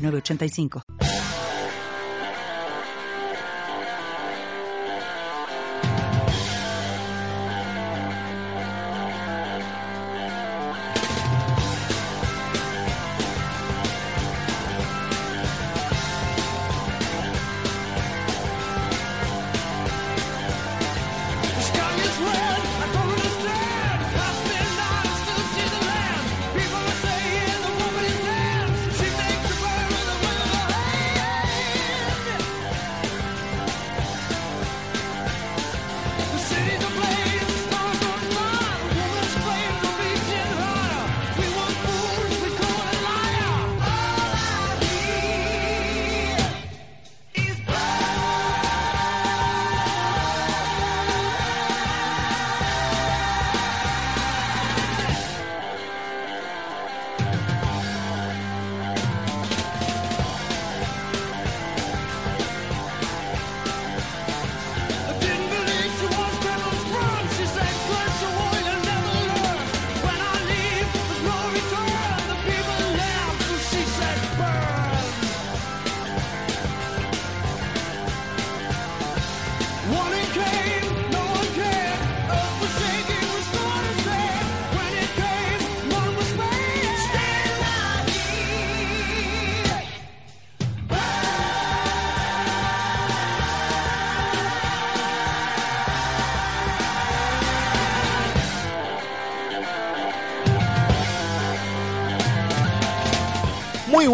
8985.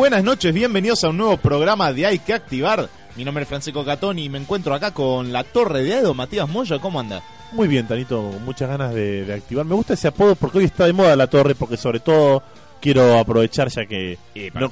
Buenas noches, bienvenidos a un nuevo programa de Hay que Activar. Mi nombre es Francisco Catoni y me encuentro acá con la Torre de Edo, Matías Moya, ¿cómo anda? Muy bien, Tanito, con muchas ganas de, de activar. Me gusta ese apodo porque hoy está de moda la torre, porque sobre todo quiero aprovechar ya que no,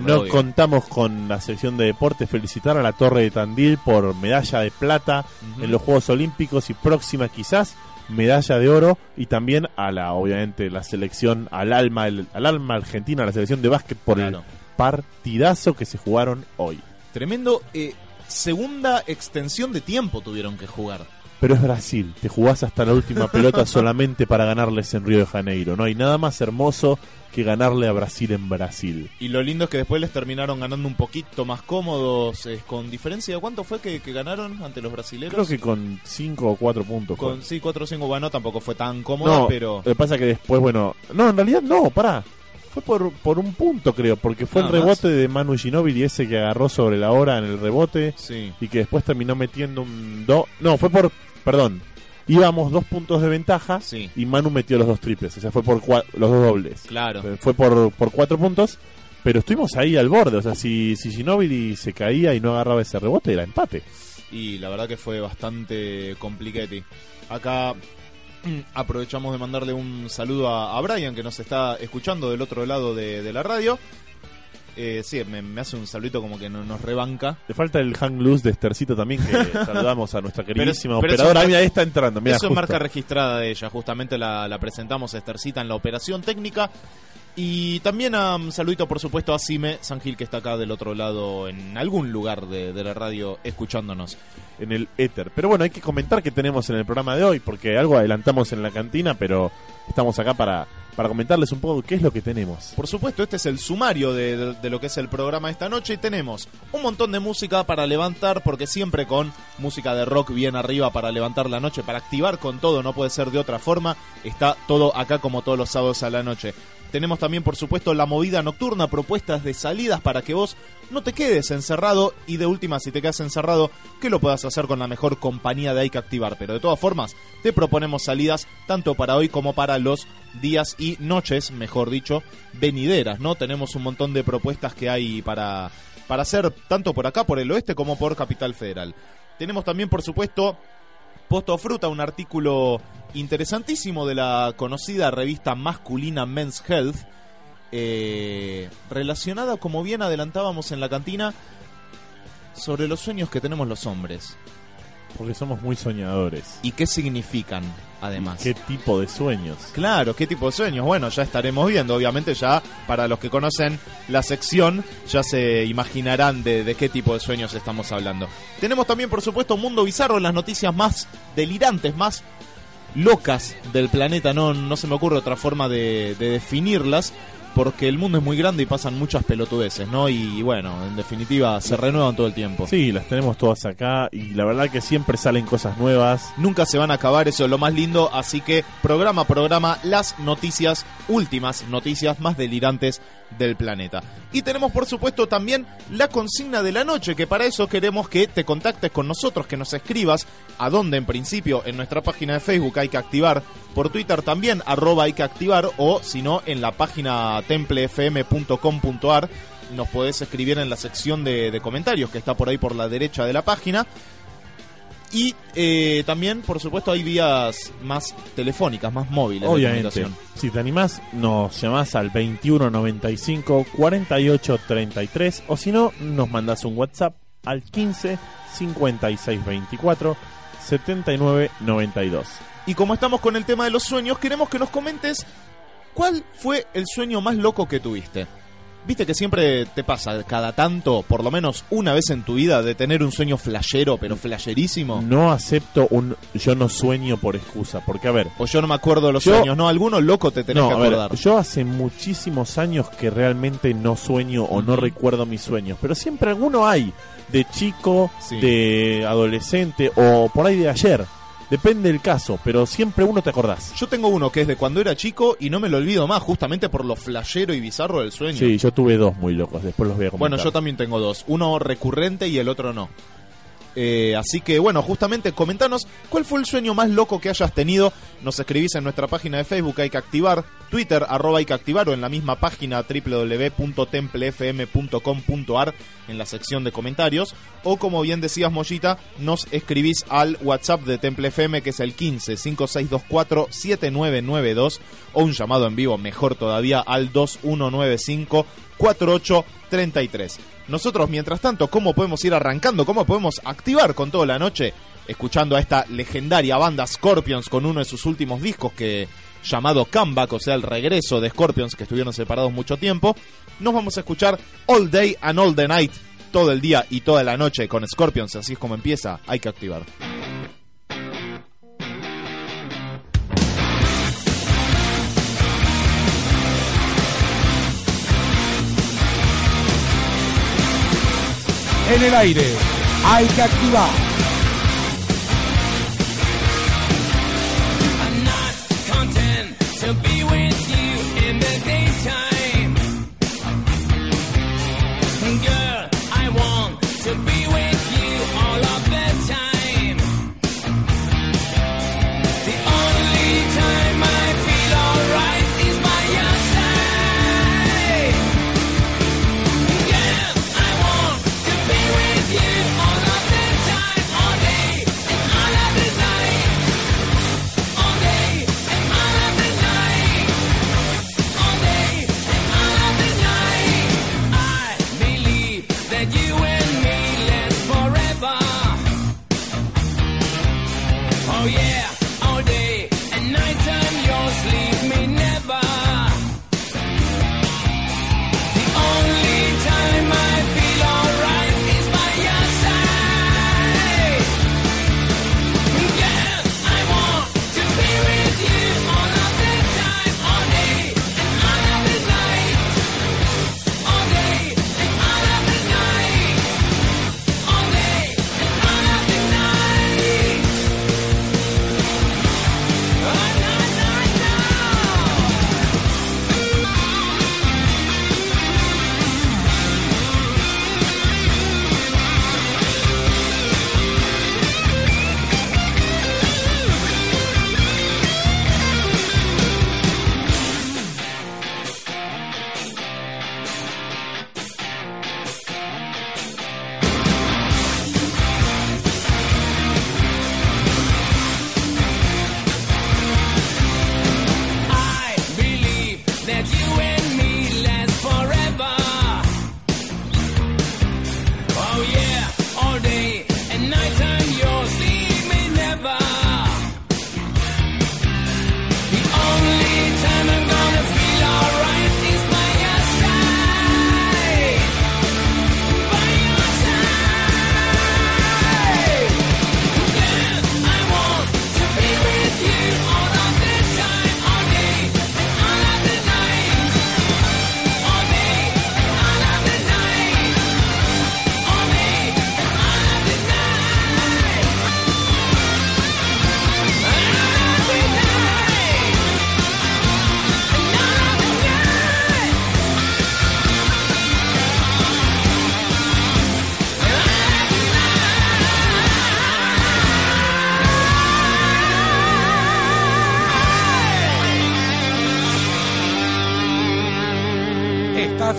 no contamos con la sección de deportes, felicitar a la torre de Tandil por medalla de plata en los Juegos Olímpicos y próxima quizás medalla de oro y también a la obviamente la selección al alma el- al alma argentina, la selección de básquet por Claro. el partidazo que se jugaron hoy. Tremendo, eh, segunda extensión de tiempo tuvieron que jugar. Pero es Brasil, te jugás hasta la última pelota solamente para ganarles en Río de Janeiro. No hay nada más hermoso que ganarle a Brasil en Brasil. Y lo lindo es que después les terminaron ganando un poquito más cómodos, eh, con diferencia de cuánto fue que, que ganaron ante los brasileños. Creo que con 5 o 4 puntos. fue. con sí, 4 o 5, bueno, tampoco fue tan cómoda, no, pero... lo que pasa que después, bueno... No, en realidad no, pará. Fue por, por un punto, creo, porque fue Nada el rebote de Manu Ginóbili ese que agarró sobre la hora en el rebote Sí, y que después terminó metiendo un... Do... No, fue por... Perdón. Íbamos dos puntos de ventaja sí, y Manu metió los dos triples, o sea, fue por cua- los dos dobles. claro. Eh, Fue por, por cuatro puntos, pero estuvimos ahí al borde. O sea, si, si Ginóbili se caía y no agarraba ese rebote, era empate. y la verdad que fue bastante compliquete. Acá aprovechamos de mandarle un saludo a, a Brian que nos está escuchando del otro lado de, de la radio. Eh, sí, me, me hace un saludito como que no, nos rebanca. Le falta el hang loose de Estercito también, que saludamos a nuestra queridísima pero eso operadora. mira, ahí está entrando. Mira, Eso es marca registrada de ella, justamente la, la presentamos a Estercita en la operación técnica. Y también a un saludito, por supuesto, a Sime San Gil, que está acá del otro lado, en algún lugar de, de la radio, escuchándonos. en el éter. Pero bueno, hay que comentar qué tenemos en el programa de hoy, porque algo adelantamos en la cantina, pero estamos acá para, para comentarles un poco qué es lo que tenemos. Por supuesto, este es el sumario de, de- de lo que es el programa esta noche y tenemos un montón de música para levantar, porque siempre con música de rock bien arriba para levantar la noche, para activar con todo, no puede ser de otra forma, está todo acá como todos los sábados a la noche. Tenemos también, por supuesto, la movida nocturna, propuestas de salidas para que vos no te quedes encerrado y de última, si te quedas encerrado, que lo puedas hacer con la mejor compañía de Hay que Activar. Pero de todas formas, te proponemos salidas tanto para hoy como para los días y noches, mejor dicho, venideras, ¿no? Tenemos un montón de propuestas que hay para, para hacer tanto por acá, por el oeste, como por Capital Federal. Tenemos también, por supuesto, Posto Fruta, un artículo interesantísimo de la conocida revista masculina Men's Health. eh, relacionada, como bien adelantábamos en la cantina, sobre los sueños que tenemos los hombres. Porque somos muy soñadores. ¿Y qué significan, además? ¿Qué tipo de sueños? Claro, ¿qué tipo de sueños? Bueno, ya estaremos viendo. Obviamente ya para los que conocen la sección ya se imaginarán de, de qué tipo de sueños estamos hablando. Tenemos también, por supuesto, Mundo Bizarro, las noticias más delirantes, más locas del planeta. No, no se me ocurre otra forma de, de definirlas. Porque el mundo es muy grande y pasan muchas pelotudeces, ¿no? Y bueno, en definitiva, se renuevan todo el tiempo. Sí, las tenemos todas acá y la verdad que siempre salen cosas nuevas. Nunca se van a acabar, eso es lo más lindo. Así que programa a programa, las noticias, últimas noticias más delirantes del planeta. Y tenemos, por supuesto, también la consigna de la noche, que para eso queremos que te contactes con nosotros, que nos escribas a donde en principio en nuestra página de Facebook hay que activar, por Twitter también, arroba hay que activar, o si no, en la página templefm.com.ar nos podés escribir en la sección de, de comentarios que está por ahí por la derecha de la página. Y eh, también, por supuesto, hay vías más telefónicas, más móviles. de Obviamente. comunicación. Si te animás, nos llamás al 2195 48 33 o si no, nos mandás un WhatsApp al 15 56 24 79 92. Y como estamos con el tema de los sueños, queremos que nos comentes cuál fue el sueño más loco que tuviste. Viste que siempre te pasa cada tanto, por lo menos una vez en tu vida, de tener un sueño flashero, pero flasherísimo. No acepto un yo no sueño por excusa, porque a ver, O yo no me acuerdo de los Yo- sueños, no, alguno loco te tenés no, que ver, acordar. yo hace muchísimos años que realmente no sueño o no recuerdo mis sueños, pero siempre alguno hay, de chico, Sí. de adolescente o por ahí de ayer. Depende del caso, pero siempre uno te acordás. Yo tengo uno que es de cuando era chico y no me lo olvido más, justamente por lo flashero y bizarro del sueño. Sí, yo tuve dos muy locos, después los voy a comentar. Bueno, yo también tengo dos. Uno recurrente y el otro no. Eh, así que bueno, justamente comentanos cuál fue el sueño más loco que hayas tenido. Nos escribís en nuestra página de Facebook, hay que activar, Twitter, arroba o en la misma página www.templefm.com.ar en la sección de comentarios. O como bien decías Mollita, nos escribís al WhatsApp de Temple FM que es el 15 5624 7992 o un llamado en vivo, mejor todavía, al 2195 4833. Nosotros, mientras tanto, ¿cómo podemos ir arrancando? ¿Cómo podemos activar con toda la noche? Escuchando a esta legendaria banda Scorpions con uno de sus últimos discos que llamado Comeback, o sea, el regreso de Scorpions que estuvieron separados mucho tiempo. Nos vamos a escuchar All Day and All the Night, todo el día y toda la noche con Scorpions, así es como empieza, hay que activar. En el aire, hay que activar.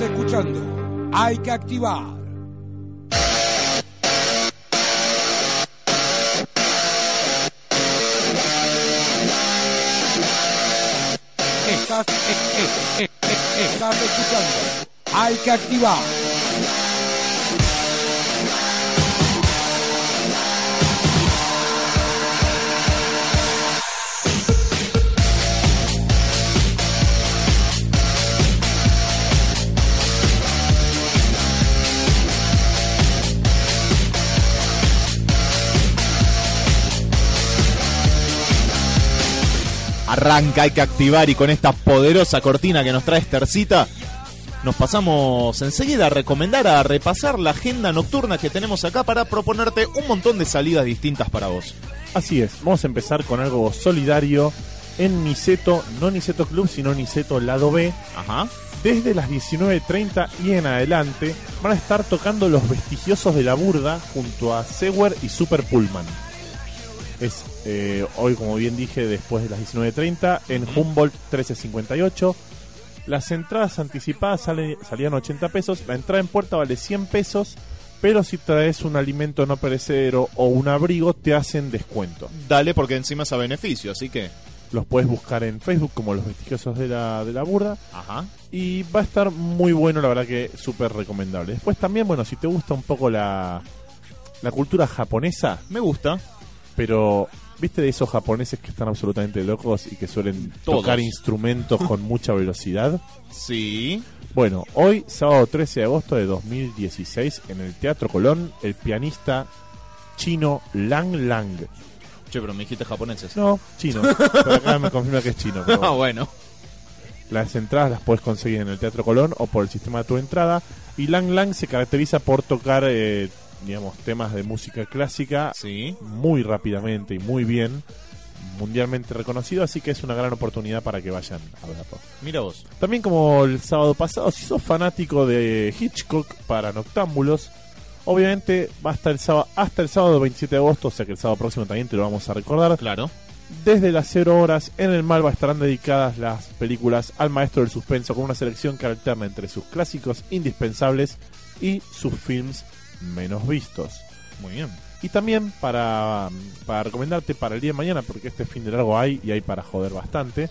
Escuchando Hay que activar. Estás, eh, eh, eh, eh, estás escuchando Hay que activar. Arranca, hay que activar y con esta poderosa cortina que nos trae Estercita, nos pasamos enseguida a recomendar, a repasar la agenda nocturna que tenemos acá para proponerte un montón de salidas distintas para vos. Así es, vamos a empezar con algo solidario en Niceto, no Niceto Club, sino Niceto Lado B. Ajá. Desde las 19.30 y en adelante van a estar tocando los vestigiosos de la burda junto a Sewer y Super Pullman. Es eh, hoy, como bien dije, después de las 19.30 en Humboldt 1358. Las entradas anticipadas salen, salían 80 pesos, la entrada en puerta vale 100 pesos, pero si traes un alimento no perecedero o un abrigo te hacen descuento. Dale porque encima es a beneficio, así que... Los puedes buscar en Facebook como los vestigiosos de la, de la burda. Ajá. Y va a estar muy bueno, la verdad que súper recomendable. Después también, bueno, si te gusta un poco la, la cultura japonesa, Me gusta. pero ¿viste de esos japoneses que están absolutamente locos y que suelen Todos. tocar instrumentos con mucha velocidad? Sí. Bueno, hoy, sábado 13 de agosto de 2016, en el Teatro Colón, el pianista chino Lang Lang. Che, pero me dijiste japoneses. No, chino. Pero acá me confirma que es chino. pero Ah, bueno. Las entradas las puedes conseguir en el Teatro Colón o por el sistema de tu entrada. Y Lang Lang se caracteriza por tocar, eh, digamos, temas de música clásica Sí. muy rápidamente y muy bien, mundialmente reconocido, así que es una gran oportunidad para que vayan a verlo. Mira vos. También como el sábado pasado, si sos fanático de Hitchcock para Noctámbulos, obviamente va hasta el sábado, hasta el sábado 27 de agosto, o sea que el sábado próximo también te lo vamos a recordar. Claro. Desde las 0 horas en el Malva estarán dedicadas las películas al maestro del suspenso con una selección que alterna entre sus clásicos indispensables y sus films menos vistos. Muy bien. Y también para, para recomendarte para el día de mañana, porque este fin de largo hay y hay para joder bastante,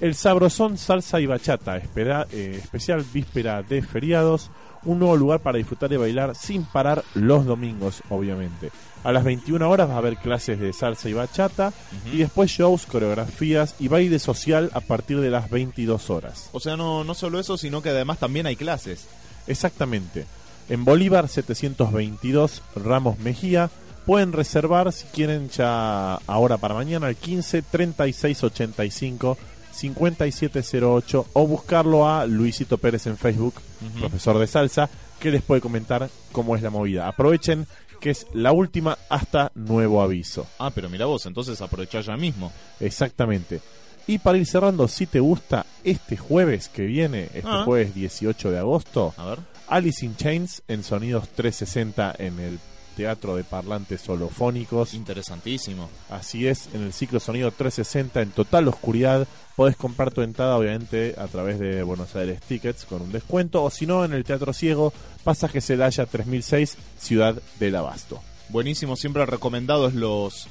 el Sabrosón Salsa y Bachata, espera- eh, especial víspera de feriados, un nuevo lugar para disfrutar y bailar sin parar los domingos, obviamente. A las 21 horas va a haber clases de salsa y bachata y después shows, coreografías y baile social a partir de las 22 horas. O sea, no, no solo eso, sino que además también hay clases. Exactamente. En Bolívar 722 Ramos Mejía. Pueden reservar si quieren ya ahora para mañana al 15 36 85 5708 o buscarlo a Luisito Pérez en Facebook, profesor de salsa, que les puede comentar cómo es la movida. Aprovechen que es la última hasta nuevo aviso. Ah, pero mira vos, entonces aprovechá ya mismo. Exactamente. Y para ir cerrando, si te gusta, este jueves que viene, este Ah. jueves 18 de agosto, A ver. Alice in Chains en Sonidos 360 en el Teatro de Parlantes Holofónicos. Interesantísimo. Así es, en el ciclo Sonido 360 en total oscuridad. Podés comprar tu entrada, obviamente, a través de Buenos Aires Tickets con un descuento. O si no, en el Teatro Ciego, Pasaje Celaya 3006, Ciudad del Abasto. Buenísimo, siempre recomendados los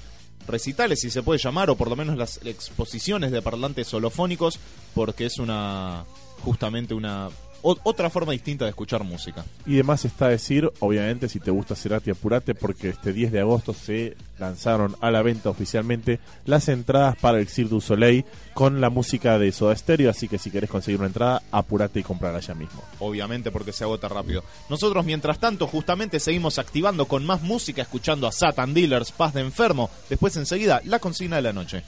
recitales, si se puede llamar, o por lo menos las exposiciones de parlantes holofónicos, porque es una, justamente una, o- otra forma distinta de escuchar música. Y demás está decir, obviamente, si te gusta Cerati, apurate, porque este 10 de agosto se lanzaron a la venta oficialmente las entradas para el Cirque du Soleil con la música de Soda Stereo. Así que si querés conseguir una entrada, apurate y comprarla ya mismo. Obviamente porque se agota rápido. Nosotros, mientras tanto, justamente seguimos activando con más música, escuchando a Satan Dealers, Paz de Enfermo. Después, enseguida, la consigna de la noche.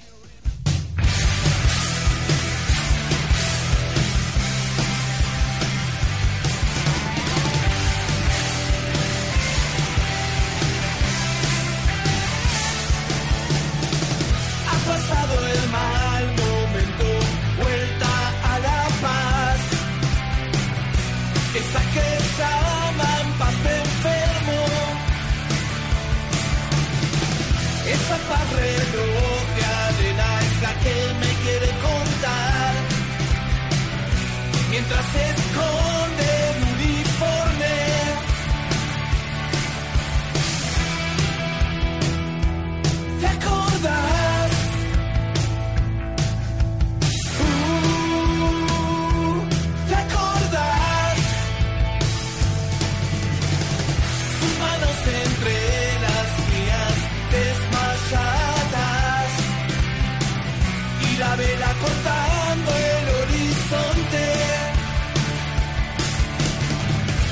vela cortando el horizonte.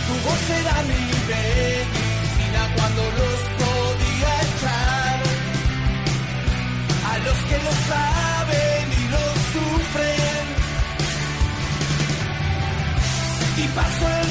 Tu voz será mi medicina cuando los podía echar. A los que lo saben y lo sufren. Y paso el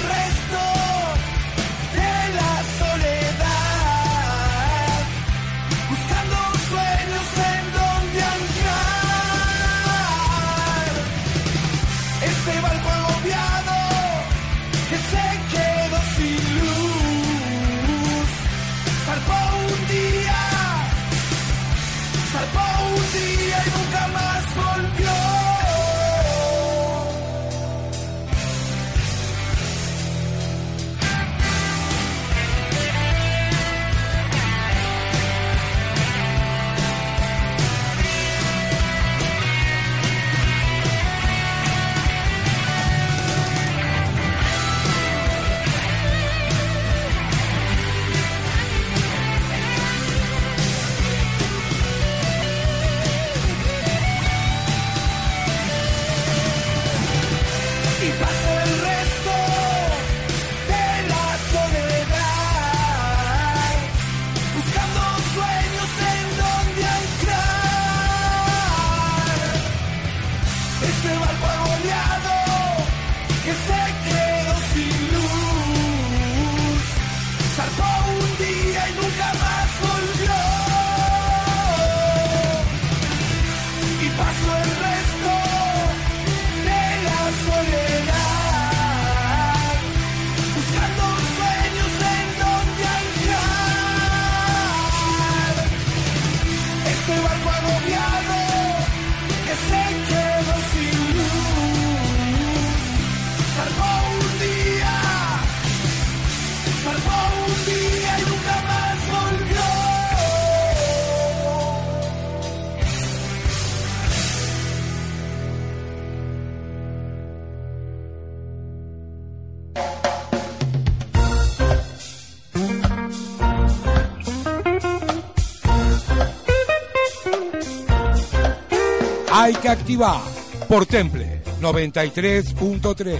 Activar por Temple 93.3.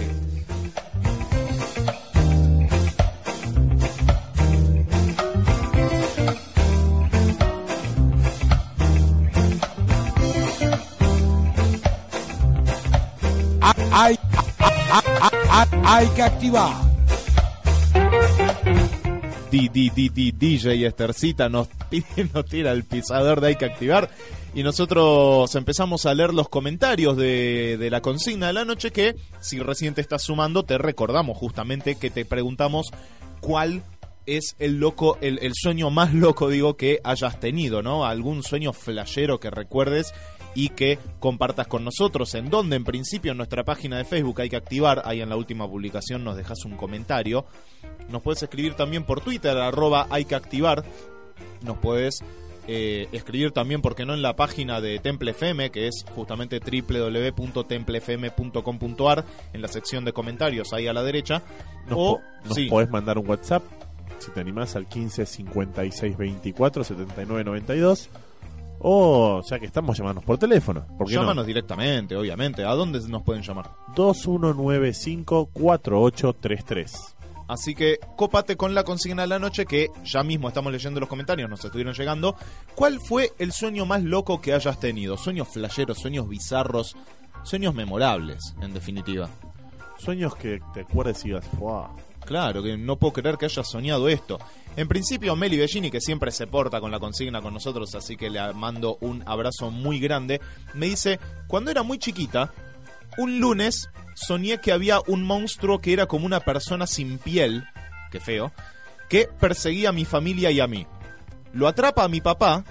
Hay, hay, hay, que activar. Di- di- di- di- DJ Estercita nos, nos tira el pisador de hay que activar y nosotros empezamos a leer los comentarios de, de la consigna de la noche que si recién te estás sumando te recordamos justamente que te preguntamos cuál es el loco, el, el sueño más loco digo que hayas tenido, ¿no? Algún sueño flashero que recuerdes y que compartas con nosotros. En donde, en principio, en nuestra página de Facebook hay que activar. Ahí en la última publicación nos dejas un comentario. Nos puedes escribir también por Twitter, arroba hay que activar. Nos puedes eh, escribir también, porque no, en la página de Temple FM, que es justamente www.templefm.com.ar, en la sección de comentarios, ahí a la derecha. Nos, o, po- nos sí, podés mandar un WhatsApp si te animás al 15 56 24 79 92 o ya que estamos llamarnos por teléfono ¿por qué no? llámanos directamente, obviamente. ¿A dónde nos pueden llamar? 2195 4833 Así que cópate con la consigna de la noche que ya mismo estamos leyendo los comentarios, nos estuvieron llegando. ¿Cuál fue el sueño más loco que hayas tenido? Sueños flasheros, sueños bizarros, sueños memorables, en definitiva. sueños que te acuerdes y. Claro, que no puedo creer que hayas soñado esto. En principio, Meli Bellini, que siempre se porta con la consigna con nosotros, así que le mando un abrazo muy grande, me dice, cuando era muy chiquita, un lunes soñé que había un monstruo que era como una persona sin piel, que feo, que perseguía a mi familia y a mí. Lo atrapa a mi papá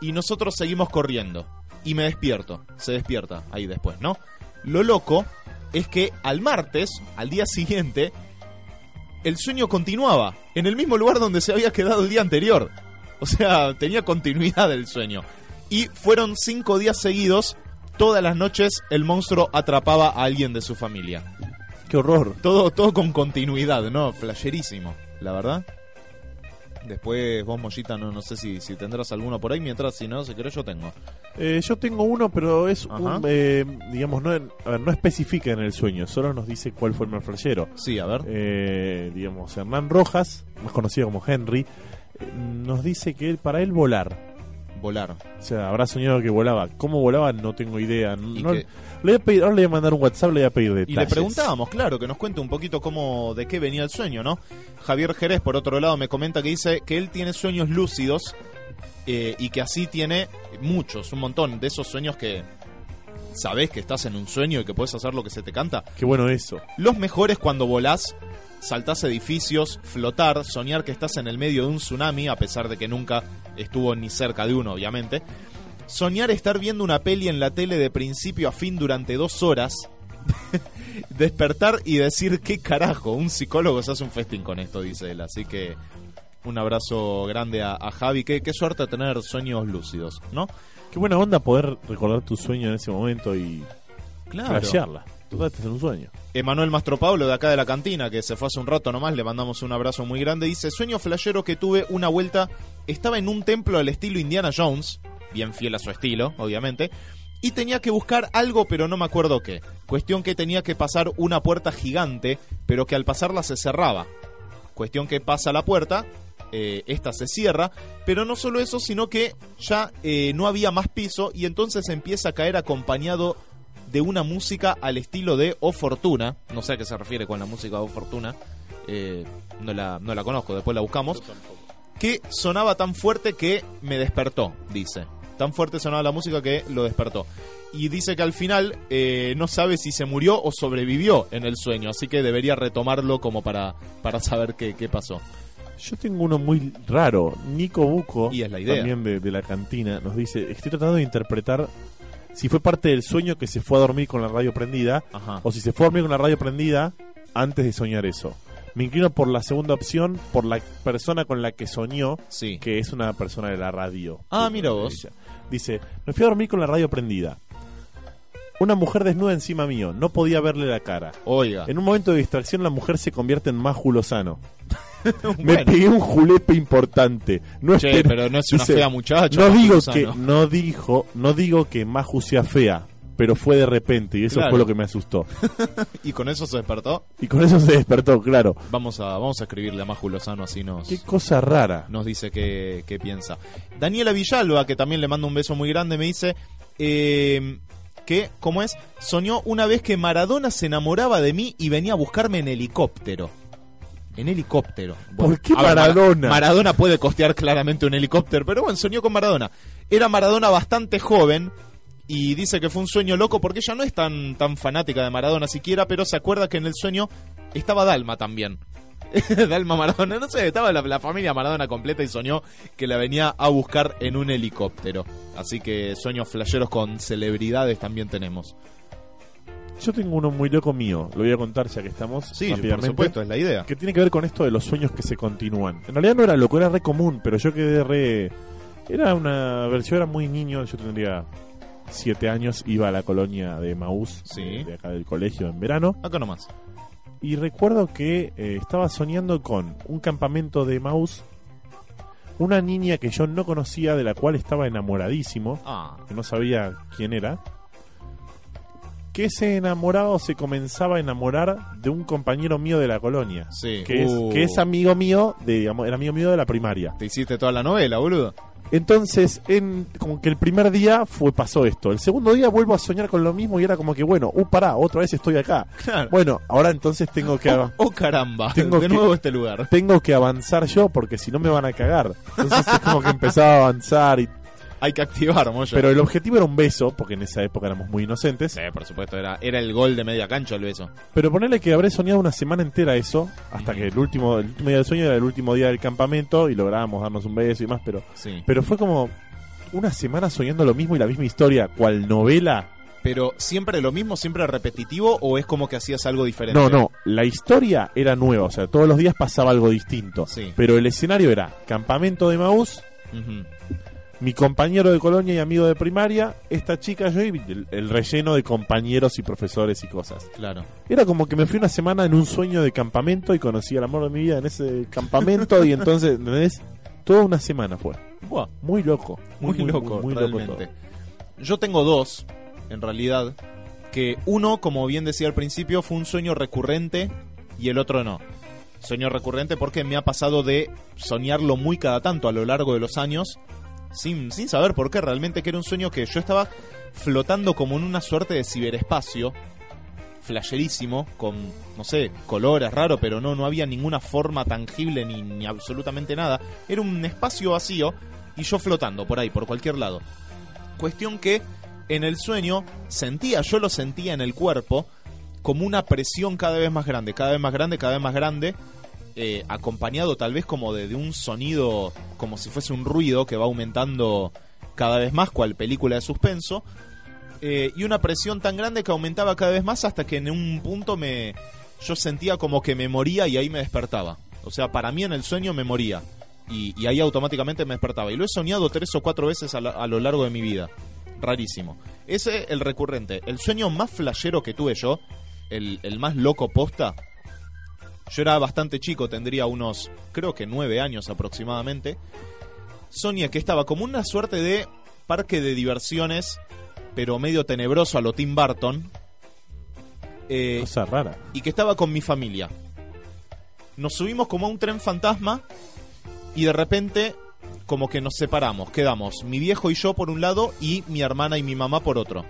y nosotros seguimos corriendo. Y me despierto, se despierta ahí después, ¿no? Lo loco es que al martes, al día siguiente, el sueño continuaba en el mismo lugar donde se había quedado el día anterior. O sea, tenía continuidad el sueño. Y fueron cinco días seguidos. Todas las noches el monstruo atrapaba a alguien de su familia. qué horror Todo, todo con continuidad, ¿no? Flasherísimo, la verdad. Después vos, Mollita, no, no sé si, si tendrás alguno por ahí, mientras si no, si querés yo tengo. Eh, yo tengo uno, pero es Ajá. un, eh, digamos, no, a ver, no especifica en el sueño, solo nos dice cuál fue el más flashero. Sí, a ver. Eh, digamos, Hernán Rojas, más conocido como Henry, eh, nos dice que él, para él volar. Volar. O sea, habrá soñado que volaba. ¿Cómo volaba? No tengo idea. Y No- le voy a pedir, ahora le voy a mandar un WhatsApp, le voy a pedir Y detalles. le preguntábamos, claro, que nos cuente un poquito cómo, de qué venía el sueño, ¿no? Javier Jerez, por otro lado, me comenta que dice que él tiene sueños lúcidos eh, y que así tiene muchos, un montón de esos sueños que sabés que estás en un sueño y que puedes hacer lo que se te canta. Qué bueno eso. Los mejores cuando volás, saltás edificios, flotar, soñar que estás en el medio de un tsunami, a pesar de que nunca estuvo ni cerca de uno, obviamente. Soñar estar viendo una peli en la tele de principio a fin durante dos horas. Despertar y decir, ¿qué carajo? Un psicólogo se hace un festín con esto, dice él. Así que un abrazo grande a, a Javi. Qué, qué suerte tener sueños lúcidos, ¿no? Qué buena onda poder recordar tu sueño en ese momento y Claro. flashearla. Total, estás en un sueño. Emanuel Mastro Pablo de acá de la cantina, que se fue hace un rato nomás, le mandamos un abrazo muy grande. Dice, sueño flashero que tuve una vuelta, estaba en un templo al estilo Indiana Jones, bien fiel a su estilo, obviamente, y tenía que buscar algo, pero no me acuerdo qué. Cuestión que tenía que pasar una puerta gigante, pero que al pasarla se cerraba. Cuestión que pasa la puerta, eh, esta se cierra, pero no solo eso, sino que ya eh, no había más piso y entonces empieza a caer acompañado de una música al estilo de O Fortuna. No sé a qué se refiere con la música O Fortuna. eh, no, la, no la conozco, después la buscamos. Que sonaba tan fuerte que me despertó, dice. Tan fuerte sonaba la música que lo despertó. Y dice que al final eh, no sabe si se murió o sobrevivió en el sueño, así que debería retomarlo como para, para saber qué, qué pasó. Yo tengo uno muy raro. Nico Buco, Y es la idea. también de, de la cantina, nos dice: Estoy tratando de interpretar si fue parte del sueño que se fue a dormir con la radio prendida Ajá. o si se fue a dormir con la radio prendida antes de soñar eso. Me inclino por la segunda opción, por la persona con la que soñó, Sí. que es una persona de la radio. Ah, mira vos. Ella. Dice, me fui a dormir con la radio prendida. Una mujer desnuda encima mío, no podía verle la cara. Oiga. En un momento de distracción la mujer se convierte en Maju Lozano. Me pegué un julepe importante. No Che, pero no es una dice, fea muchacha. No digo que no dijo, no digo que Maju sea fea, pero fue de repente y eso Claro. fue lo que me asustó. ¿Y con eso se despertó? Y con eso se despertó, claro. Vamos a, vamos a escribirle a Maju Lozano así nos, Qué cosa rara. nos dice qué, qué piensa. Daniela Villalba, que también le mando un beso muy grande, me dice eh, que, ¿cómo es? Soñó una vez que Maradona se enamoraba de mí y venía a buscarme en helicóptero. En helicóptero. ¿Por qué ver, Maradona? Mara- Maradona puede costear claramente un helicóptero, pero bueno, soñó con Maradona. Era Maradona bastante joven y dice que fue un sueño loco porque ella no es tan, tan fanática de Maradona siquiera, pero se acuerda que en el sueño estaba Dalma también. Dalma Maradona, no sé, estaba la, la familia Maradona completa y soñó que la venía a buscar en un helicóptero. Así que sueños flasheros con celebridades también tenemos. Yo tengo uno muy loco mío, lo voy a contar ya que estamos Sí, por supuesto, es la idea. que tiene que ver con esto de los sueños que se continúan. En realidad no era loco, era re común, pero yo quedé re... Era una versión, era muy niño, yo tendría siete años, iba a la colonia de Maús, Sí. de, de acá del colegio en verano, Acá nomás. y recuerdo que eh, estaba soñando con un campamento de Maús, una niña que yo no conocía, de la cual estaba enamoradísimo, Ah, que no sabía quién era, que ese enamorado se comenzaba a enamorar de un compañero mío de la colonia sí. que, Uh, es, que es amigo mío, de, digamos, era amigo mío de la primaria. Te hiciste toda la novela, boludo. Entonces, en, como que el primer día fue pasó esto. El segundo día vuelvo a soñar con lo mismo y era como que, bueno, uh, pará, otra vez estoy acá. Claro. Bueno, ahora entonces tengo que, Oh, oh, caramba, Tengo de que- nuevo este lugar. tengo que avanzar yo porque si no me van a cagar. Entonces es como que empezaba a avanzar. Y, Hay que activar, Moyo. pero el objetivo era un beso, porque en esa época éramos muy inocentes. Sí, por supuesto, era, era el gol de media cancha el beso. Pero ponerle que habré soñado una semana entera eso, hasta que el último, el último día del sueño era el último día del campamento y lográbamos darnos un beso y más, pero Sí. Pero fue como una semana soñando lo mismo y la misma historia, cual novela. Pero siempre lo mismo, siempre repetitivo o es como que hacías algo diferente. No, no, la historia era nueva, o sea, todos los días pasaba algo distinto. Sí. Pero el escenario era campamento de Maús, Ujú. Mi compañero de colonia y amigo de primaria, esta chica, yo y el, el relleno de compañeros y profesores y cosas. Claro. Era como que me fui una semana en un sueño de campamento y conocí al amor de mi vida en ese campamento y entonces, ¿entendés? Toda una semana fue. Buah, Muy loco. muy, loco, muy loco realmente. todo. Yo tengo dos, en realidad, que uno, como bien decía al principio, fue un sueño recurrente y el otro no. Sueño recurrente porque me ha pasado de soñarlo muy cada tanto a lo largo de los años, sin, sin saber por qué, realmente que era un sueño que yo estaba flotando como en una suerte de ciberespacio, flasherísimo, con, no sé, colores raro, pero no, no había ninguna forma tangible ni, ni absolutamente nada. Era un espacio vacío y yo flotando por ahí, por cualquier lado. Cuestión que en el sueño sentía, yo lo sentía en el cuerpo, como una presión cada vez más grande, cada vez más grande, cada vez más grande, eh, acompañado tal vez como de, un sonido, como si fuese un ruido que va aumentando cada vez más, cual película de suspenso, eh, y una presión tan grande que aumentaba cada vez más hasta que en un punto me yo sentía como que me moría y ahí me despertaba. O sea, para mí en el sueño me moría. Y, ahí automáticamente me despertaba. Y lo he soñado tres o cuatro veces a, a lo largo de mi vida. Rarísimo. Ese el recurrente. El sueño más flashero que tuve yo, el más loco posta. Yo era bastante chico, tendría unos, creo que nueve años aproximadamente. Soñé que estaba como una suerte de parque de diversiones, pero medio tenebroso a lo Tim Burton. Eh, Cosa rara. y que estaba con mi familia. Nos subimos como a un tren fantasma y de repente como que nos separamos, quedamos mi viejo y yo por un lado y mi hermana y mi mamá por otro.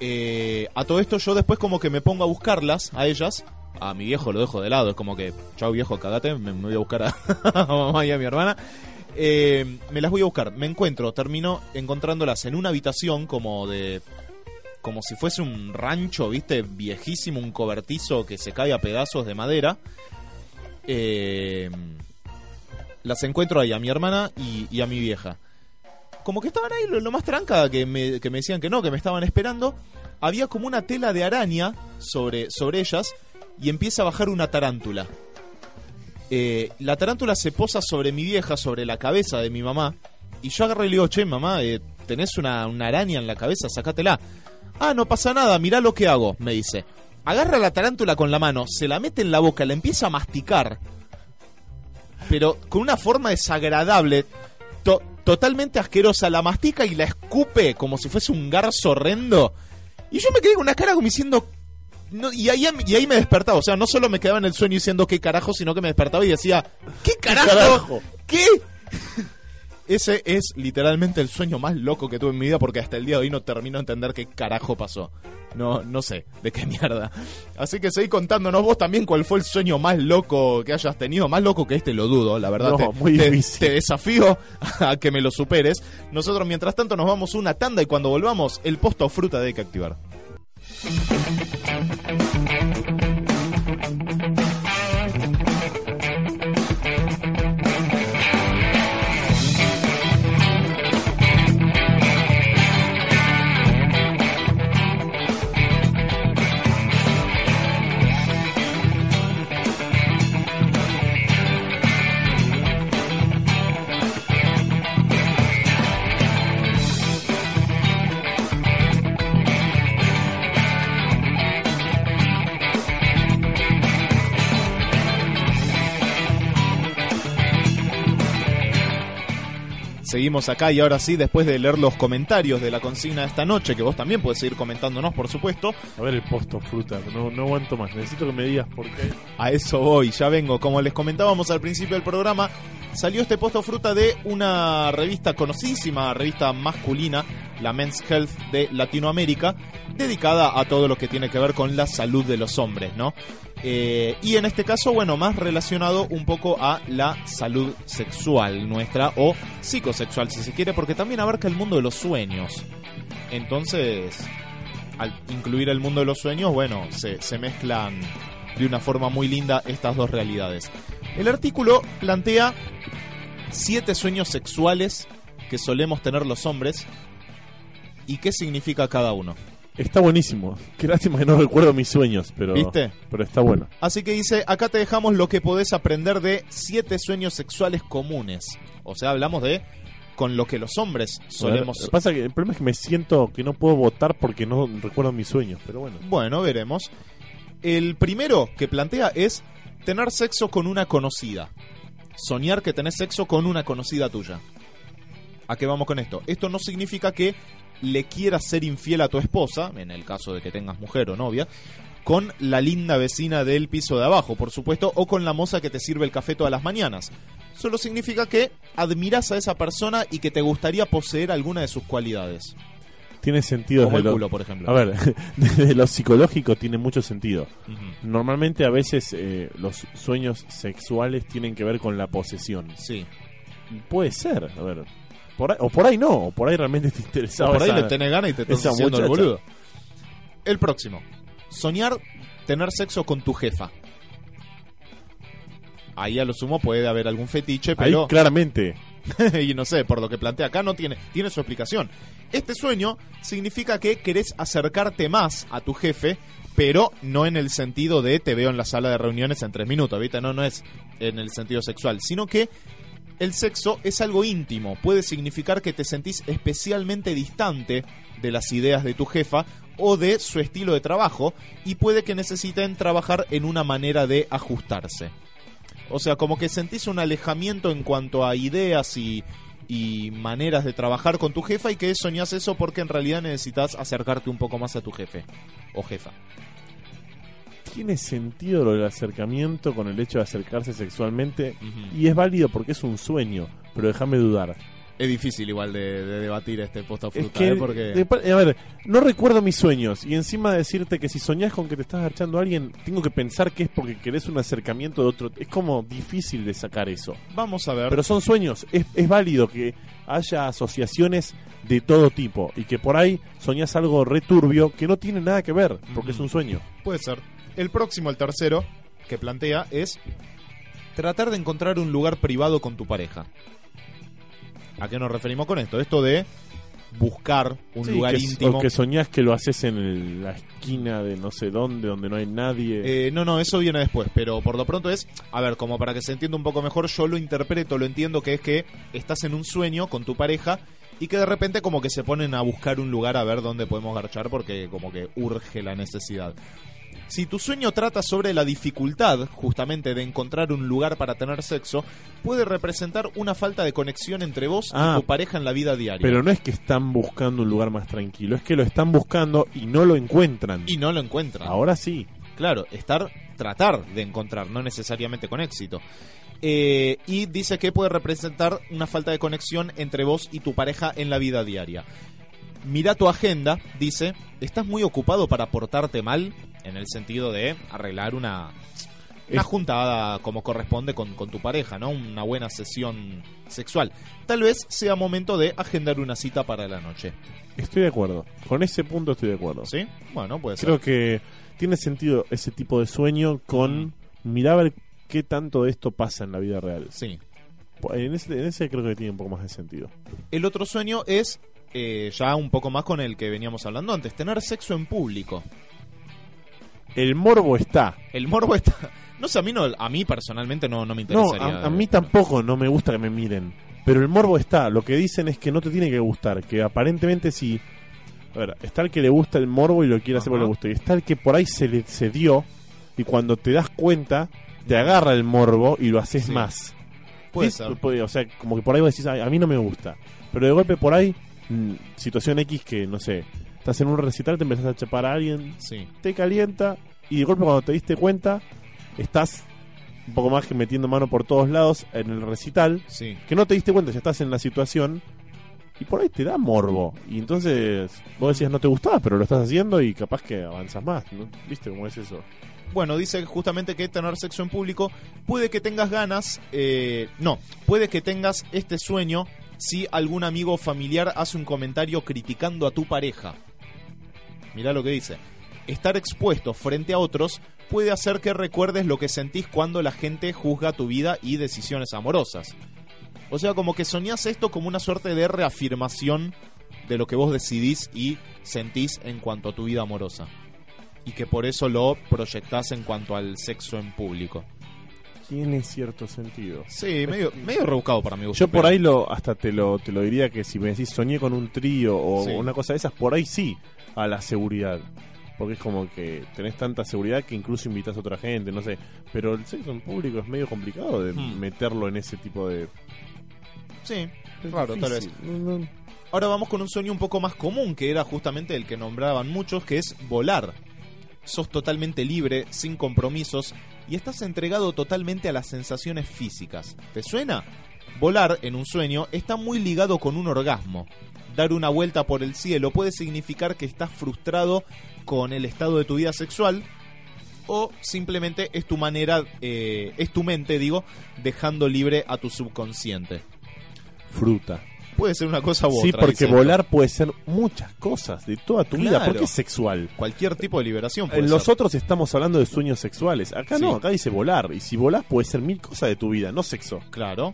Eh, a todo esto yo después como que me pongo a buscarlas a ellas. A mi viejo lo dejo de lado, es como que, chao viejo, cagate, me, me voy a buscar a, mamá y a mi hermana. Eh, me las voy a buscar, me encuentro, termino encontrándolas en una habitación como de como si fuese un rancho, viste, viejísimo, un cobertizo que se cae a pedazos de madera. Eh, las encuentro ahí, a mi hermana y, y a mi vieja. Como que estaban ahí lo, lo más tranca, que me, que me decían que no, que me estaban esperando. Había como una tela de araña sobre, sobre ellas y empieza a bajar una tarántula. Eh, la tarántula se posa sobre mi vieja, sobre la cabeza de mi mamá. Y yo agarré y le digo, che, mamá, eh, tenés una, una araña en la cabeza, sacátela. Ah, no pasa nada, mirá lo que hago, me dice. Agarra la tarántula con la mano, se la mete en la boca, la empieza a masticar. Pero con una forma desagradable, to- totalmente asquerosa. La mastica y la escupe como si fuese un garzo horrendo. Y yo me quedé con una cara como diciendo... no, y, ahí, y ahí me despertaba. O sea, no solo me quedaba en el sueño diciendo qué carajo, sino que me despertaba y decía... ¿Qué carajo? carajo? ¿Qué? Ese es literalmente el sueño más loco que tuve en mi vida porque hasta el día de hoy no termino de entender qué carajo pasó. No, no sé, de qué mierda. Así que seguí contándonos vos también cuál fue el sueño más loco que hayas tenido. Más loco que este lo dudo, la verdad. No, te, muy te- difícil. te desafío a que me lo superes. Nosotros mientras tanto nos vamos una tanda y cuando volvamos el posto fruta de que activar. Thank you. Seguimos acá y ahora sí, después de leer los comentarios de la consigna de esta noche, que vos también puedes seguir comentándonos, por supuesto, A ver el posto fruta, no, no aguanto más. Necesito que me digas por qué. A eso voy, ya vengo. Como les comentábamos al principio del programa, salió este posto fruta de una revista conocidísima, revista masculina, la Men's Health de Latinoamérica, dedicada a todo lo que tiene que ver con la salud de los hombres, ¿no? Eh, y en este caso, bueno, más relacionado un poco a la salud sexual nuestra o psicosexual, si se quiere, porque también abarca el mundo de los sueños. Entonces, al incluir el mundo de los sueños, bueno, se, se mezclan de una forma muy linda estas dos realidades. El artículo plantea siete sueños sexuales que solemos tener los hombres y qué significa cada uno. Está buenísimo. Qué lástima que no recuerdo mis sueños, pero. ¿Viste? Pero está bueno. Así que dice, acá te dejamos lo que podés aprender de siete sueños sexuales comunes. O sea, hablamos de con lo que los hombres solemos... que pasa que el problema es que me siento que no puedo votar porque no recuerdo mis sueños, pero bueno. Bueno, veremos. El primero que plantea es tener sexo con una conocida. Soñar que tenés sexo con una conocida tuya. ¿A qué vamos con esto? Esto no significa que le quieras ser infiel a tu esposa, en el caso de que tengas mujer o novia, con la linda vecina del piso de abajo, por supuesto, o con la moza que te sirve el café todas las mañanas. Solo significa que admiras a esa persona y que te gustaría poseer alguna de sus cualidades. Tiene sentido. Como desde el lo- culo, por ejemplo. A ver, desde lo psicológico tiene mucho sentido. Normalmente a veces eh, los sueños sexuales tienen que ver con la posesión. Sí. Puede ser, a ver. Por ahí- o por ahí no, o por ahí realmente te interesaba. O por ahí esa- le tenés ganas y te estás haciendo el boludo. El próximo. Soñar tener sexo con tu jefa. Ahí a lo sumo puede haber algún fetiche, Ahí pero... claramente. y no sé, por lo que plantea acá no tiene, tiene su explicación. Este sueño significa que querés acercarte más a tu jefe, pero no en el sentido de te veo en la sala de reuniones en tres minutos, ¿viste? No, no es en el sentido sexual, sino que el sexo es algo íntimo. Puede significar que te sentís especialmente distante de las ideas de tu jefa o de su estilo de trabajo y puede que necesiten trabajar en una manera de ajustarse. O sea, como que sentís un alejamiento en cuanto a ideas y, y maneras de trabajar con tu jefa y que soñás eso porque en realidad necesitas acercarte un poco más a tu jefe o jefa. Tiene sentido lo del acercamiento con el hecho de acercarse sexualmente. Y es válido porque es un sueño, pero déjame dudar. Es difícil igual de, de debatir este posta Es que, ¿eh? porque... de- a ver, no recuerdo mis sueños. Y encima decirte que si soñás con que te estás agachando a alguien, tengo que pensar que es porque querés un acercamiento de otro. Es como difícil de sacar eso. Vamos a ver. Pero son sueños. Es, es válido que haya asociaciones de todo tipo. Y que por ahí soñás algo returbio que no tiene nada que ver, porque es un sueño. Puede ser. El próximo, el tercero, que plantea es tratar de encontrar un lugar privado con tu pareja. ¿A qué nos referimos con esto? Esto de buscar un Sí, lugar que, íntimo. O que soñás que lo haces en el- la esquina de no sé dónde, donde no hay nadie. Eh, no, no, eso viene después, pero por lo pronto es, a ver, como para que se entienda un poco mejor, yo lo interpreto, lo entiendo que es que estás en un sueño con tu pareja y que de repente como que se ponen a buscar un lugar a ver dónde podemos garchar porque como que urge la necesidad. Si tu sueño trata sobre la dificultad justamente de encontrar un lugar para tener sexo, puede representar una falta de conexión entre vos Ah, y tu pareja en la vida diaria. Pero no es que están buscando un lugar más tranquilo, es que lo están buscando y no lo encuentran. y no lo encuentran. Ahora sí. Claro, estar, tratar de encontrar, no necesariamente con éxito. Eh, y dice que puede representar una falta de conexión entre vos y tu pareja en la vida diaria. Mira tu agenda, dice, ¿estás muy ocupado para portarte mal? En el sentido de arreglar una, una juntada como corresponde con, con tu pareja, ¿no? Una buena sesión sexual. Tal vez sea momento de agendar una cita para la noche. Estoy de acuerdo. Con ese punto estoy de acuerdo. ¿Sí? Bueno, puede ser. Creo que tiene sentido ese tipo de sueño con mirar a ver qué tanto de esto pasa en la vida real. Sí. En ese, en ese creo que tiene un poco más de sentido. El otro sueño es eh, ya un poco más con el que veníamos hablando antes, tener sexo en público. El morbo está. El morbo está... No sé, a mí, no, a mí personalmente no, no me No, interesaría. a, a mí tampoco no me gusta que me miren. Pero el morbo está. Lo que dicen es que no te tiene que gustar. Que aparentemente si... A ver, está el que le gusta el morbo y lo quiere hacer porque Ajá. le gusta. Y está el que por ahí se le se dio y cuando te das cuenta te agarra el morbo y lo haces Sí. más. Puede ser. o sea, como que por ahí vos decís, "Ay, a mí no me gusta. Pero de golpe por ahí, situación X que, no sé, estás en un recital, te empezás a chapar a alguien, Sí. te calienta y de golpe cuando te diste cuenta, estás un poco más que metiendo mano por todos lados en el recital, Sí. que no te diste cuenta, ya estás en la situación y por ahí te da morbo. Y entonces vos decías no te gustaba, pero lo estás haciendo y capaz que avanzas más, ¿no? ¿Viste cómo es eso? Bueno, dice justamente que tener sexo en público puede que tengas ganas, eh, no, puede que tengas este sueño si algún amigo familiar hace un comentario criticando a tu pareja. Mirá lo que dice. Estar expuesto frente a otros puede hacer que recuerdes lo que sentís cuando la gente juzga tu vida y decisiones amorosas. O sea, como que soñás esto como una suerte de reafirmación de lo que vos decidís y sentís en cuanto a tu vida amorosa y que por eso lo proyectás en cuanto al sexo en público. Tiene cierto sentido. Sí, medio, medio rebuscado para mi gusto. Yo por ahí lo hasta te lo, te lo diría que si me decís soñé con un trío o Sí. una cosa de esas, por ahí sí, a la seguridad. Porque es como que tenés tanta seguridad que incluso invitas a otra gente, no sé. Pero el sexo en público es medio complicado de Hmm. meterlo en ese tipo de... Sí, Claro, tal vez. difícil. No, no. Ahora vamos con un sueño un poco más común, que era justamente el que nombraban muchos, que es volar. Sos totalmente libre, sin compromisos, y estás entregado totalmente a las sensaciones físicas. ¿Te suena? Volar en un sueño está muy ligado con un orgasmo. Dar una vuelta por el cielo puede significar que estás frustrado con el estado de tu vida sexual o simplemente es tu manera, eh, es tu mente, digo, dejando libre a tu subconsciente. Fruta. Puede ser una cosa u Sí, otra. porque dice esto. volar puede ser muchas cosas de toda tu vida, Claro. porque es sexual. Cualquier tipo de liberación. puede En ser. los otros estamos hablando de sueños sexuales. Acá Sí. no, acá dice volar. Y si volás puede ser mil cosas de tu vida, no sexo. Claro.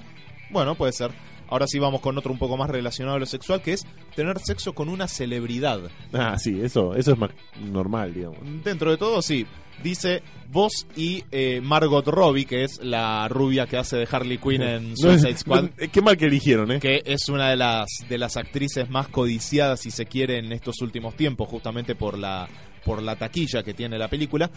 Bueno, puede ser. Ahora sí vamos con otro un poco más relacionado a lo sexual, que es tener sexo con una celebridad. Ah, sí, eso, eso es más normal, digamos. Dentro de todo, sí. Dice vos y eh, Margot Robbie, que es la rubia que hace de Harley Quinn en Suicide Squad. qué mal que eligieron, ¿eh? que es una de las de las actrices más codiciadas si se quiere en estos últimos tiempos justamente por la por la taquilla que tiene la película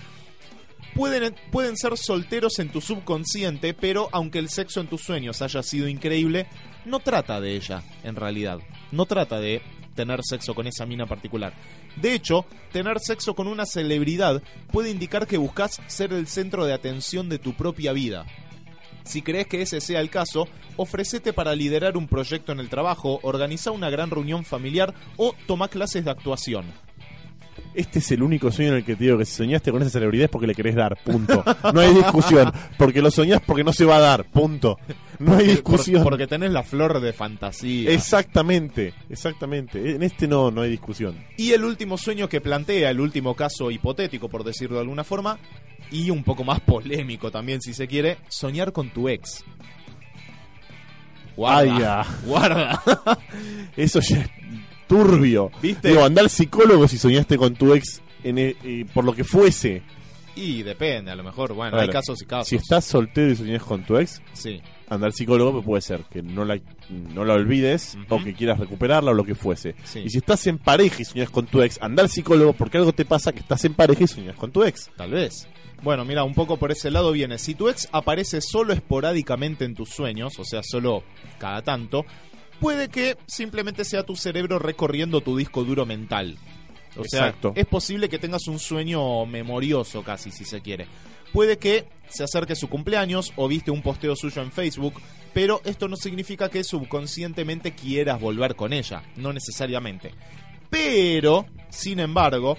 pueden pueden ser solteros en tu subconsciente pero aunque el sexo en tus sueños haya sido increíble no trata de ella en realidad. No trata de tener sexo con esa mina particular. De hecho tener sexo con una celebridad puede indicar que buscas ser el centro de atención de tu propia vida. Si crees que ese sea el caso, ofrecete para liderar un proyecto en el trabajo, organiza una gran reunión familiar o toma clases de actuación. Este es el único sueño en el que te digo que si soñaste con esa celebridad es porque le querés dar, punto. No hay discusión. Porque lo soñás porque no se va a dar, punto. No hay discusión. porque tenés la flor de fantasía. Exactamente, exactamente. En este no, no hay discusión. Y el último sueño que plantea, el último caso hipotético, por decirlo de alguna forma, y un poco más polémico también, si se quiere, soñar con tu ex. Guarda, Ay, ya. guarda. Eso ya turbio. ¿Viste? Digo, andar psicólogo si soñaste con tu ex en eh, por lo que fuese. Y depende, a lo mejor, bueno, hay casos y casos. Si estás soltero y soñás con tu ex, Sí, andar psicólogo pues puede ser que no la, no la olvides Ujú. o que quieras recuperarla o lo que fuese. Sí. Y si estás en pareja y soñás con tu ex, andar psicólogo porque algo te pasa que estás en pareja y soñás con tu ex. Tal vez. Bueno, mira, un poco por ese lado viene. Si tu ex aparece solo esporádicamente en tus sueños, o sea, solo cada tanto, puede que simplemente sea tu cerebro recorriendo tu disco duro mental. O Exacto. sea, es posible que tengas un sueño memorioso casi, si se quiere. Puede que se acerque su cumpleaños o viste un posteo suyo en Facebook, pero esto no significa que subconscientemente quieras volver con ella, no necesariamente. Pero, sin embargo,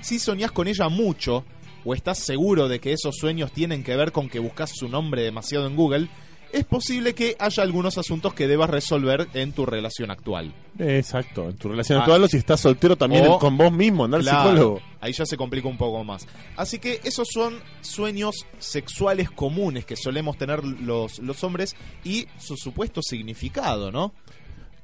si soñás con ella mucho, o estás seguro de que esos sueños tienen que ver con que buscas su nombre demasiado en Google, es posible que haya algunos asuntos que debas resolver en tu relación actual. Exacto, en tu relación Ah. actual o si estás soltero también O- con vos mismo, andar al Claro, psicólogo. Ahí ya se complica un poco más. Así que esos son sueños sexuales comunes que solemos tener los, los hombres y su supuesto significado, ¿no?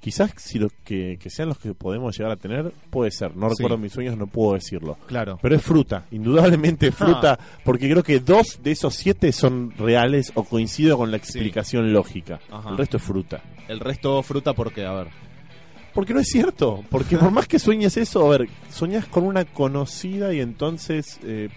Quizás si los que, que sean los que podemos llegar a tener, puede ser. No Sí. recuerdo mis sueños, no puedo decirlo. Claro. Pero es fruta, indudablemente es fruta, porque creo que dos de esos siete son reales o coincido con la explicación lógica. Ajá. El resto es fruta. El resto fruta porque, a ver. Porque no es cierto, porque por más que sueñes eso, a ver, soñás con una conocida y entonces eh,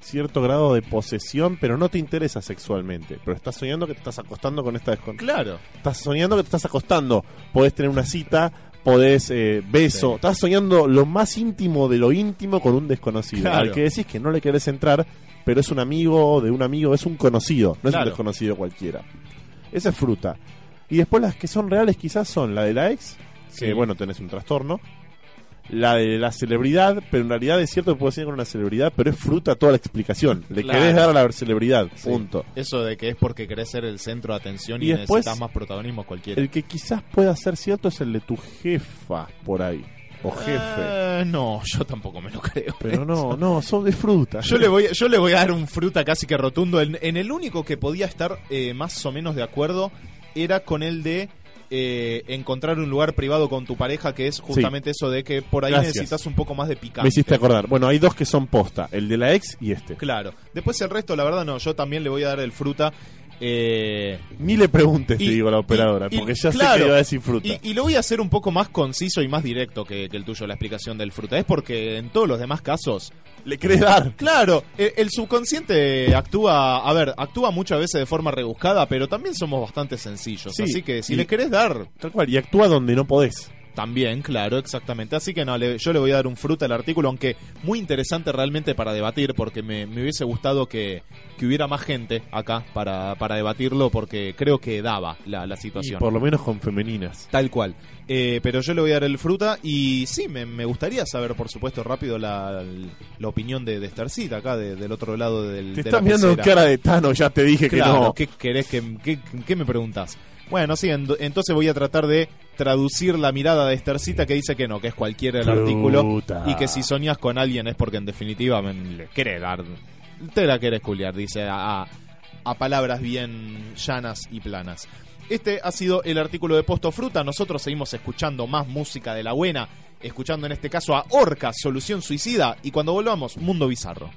cierto grado de posesión, pero no te interesa sexualmente. Pero estás soñando que te estás acostando con esta desconocida. Claro. Estás soñando que te estás acostando. Podés tener una cita, podés eh, beso. Sí. Estás soñando lo más íntimo de lo íntimo con un desconocido. Claro. Al que decís que no le querés entrar, pero es un amigo de un amigo, es un conocido, no es un desconocido cualquiera. Esa es fruta. Y después las que son reales quizás son la de la ex, que bueno, tenés un trastorno. La de la celebridad, pero en realidad es cierto que puedo ser con una celebridad, pero es fruta toda la explicación. Le Claro. querés dar a la celebridad, Sí. punto. Eso de que es porque querés ser el centro de atención y, Y después- necesitas más protagonismo cualquiera. El que quizás pueda ser cierto es el de tu jefa por ahí. O jefe. Eh, no, yo tampoco me lo creo. Pero no, no, son de fruta. Yo le voy, yo le voy a dar un fruta casi que rotundo. En, en el único que podía estar eh, más o menos de acuerdo era con el de eh, encontrar un lugar privado con tu pareja, que es justamente eso de que por ahí Gracias. necesitas un poco más de picante. Me hiciste acordar. Bueno, hay dos que son posta. El de la ex y este. Claro. Después el resto, la verdad, no. Yo también le voy a dar el fruta. Eh, Ni le preguntes, te digo a la operadora, y- porque ya sé claro, que iba a decir fruta. Y, y lo voy a hacer un poco más conciso y más directo que, que el tuyo, la explicación del fruta. Es porque en todos los demás casos. Le querés dar. Claro, el, el subconsciente actúa, a ver, actúa muchas veces de forma rebuscada, pero también somos bastante sencillos. Sí, así que si le querés dar, Tal cual, y actúa donde no podés. También, claro, exactamente. Así que no, le- yo le voy a dar un fruta al artículo, aunque muy interesante realmente para debatir, porque me, me hubiese gustado que, que hubiera más gente acá para, para debatirlo, porque creo que daba la, la Y situación. por lo menos con femeninas. Tal cual. Eh, pero yo le voy a dar el fruta y sí, me, me gustaría saber, por supuesto, rápido la, la opinión de, de Starcita acá, de- del otro lado del. Te de estás la mirando pecera. cara de Tano, ya te dije Claro, que no. ¿qué querés que, qué, qué me preguntas? Bueno, sí, en- entonces voy a tratar de traducir la mirada de Starcita que dice que no, que es cualquiera el Fruta. artículo y que si soñas con alguien es porque en definitiva me, le querés dar, te la querés culiar, dice a, a- a palabras bien llanas y planas. Este ha sido el artículo de Posto Fruta. Nosotros seguimos escuchando más música de la buena, escuchando en este caso a Orca, Solución Suicida, y cuando volvamos, Mundo Bizarro.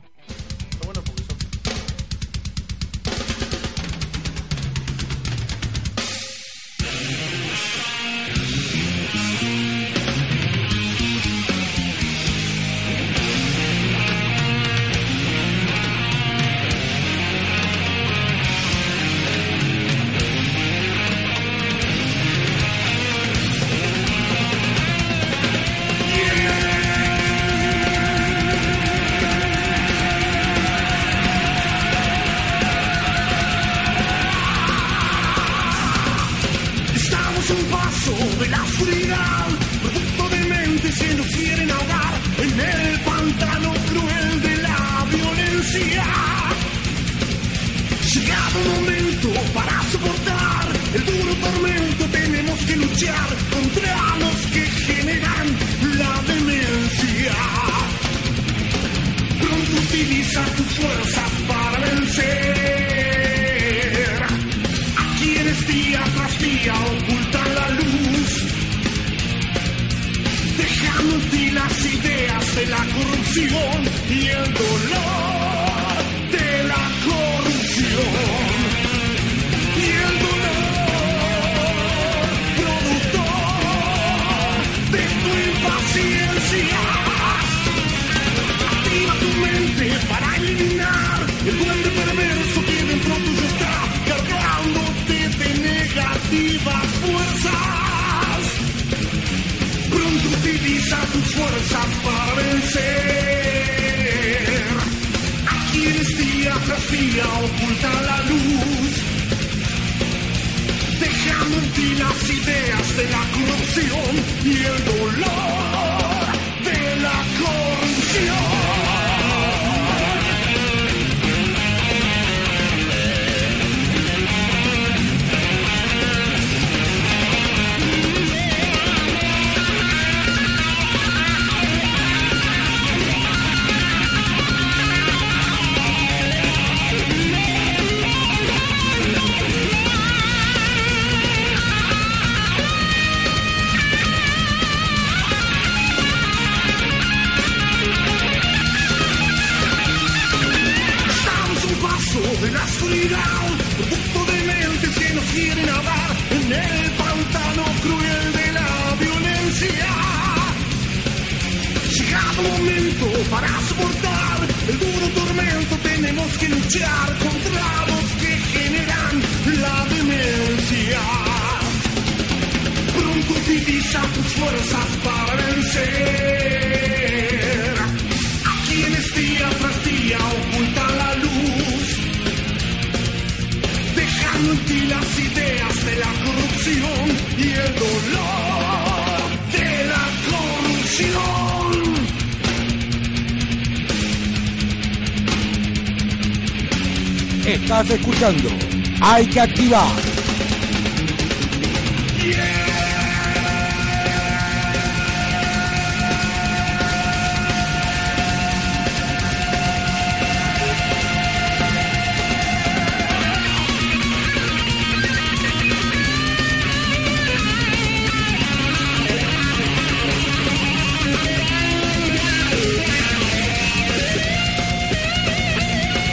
Utiliza tus fuerzas para vencer a quienes día tras día ocultan la luz. Dejando en ti las ideas de la corrupción y el dolor tenemos que Estás escuchando. Hay que activar.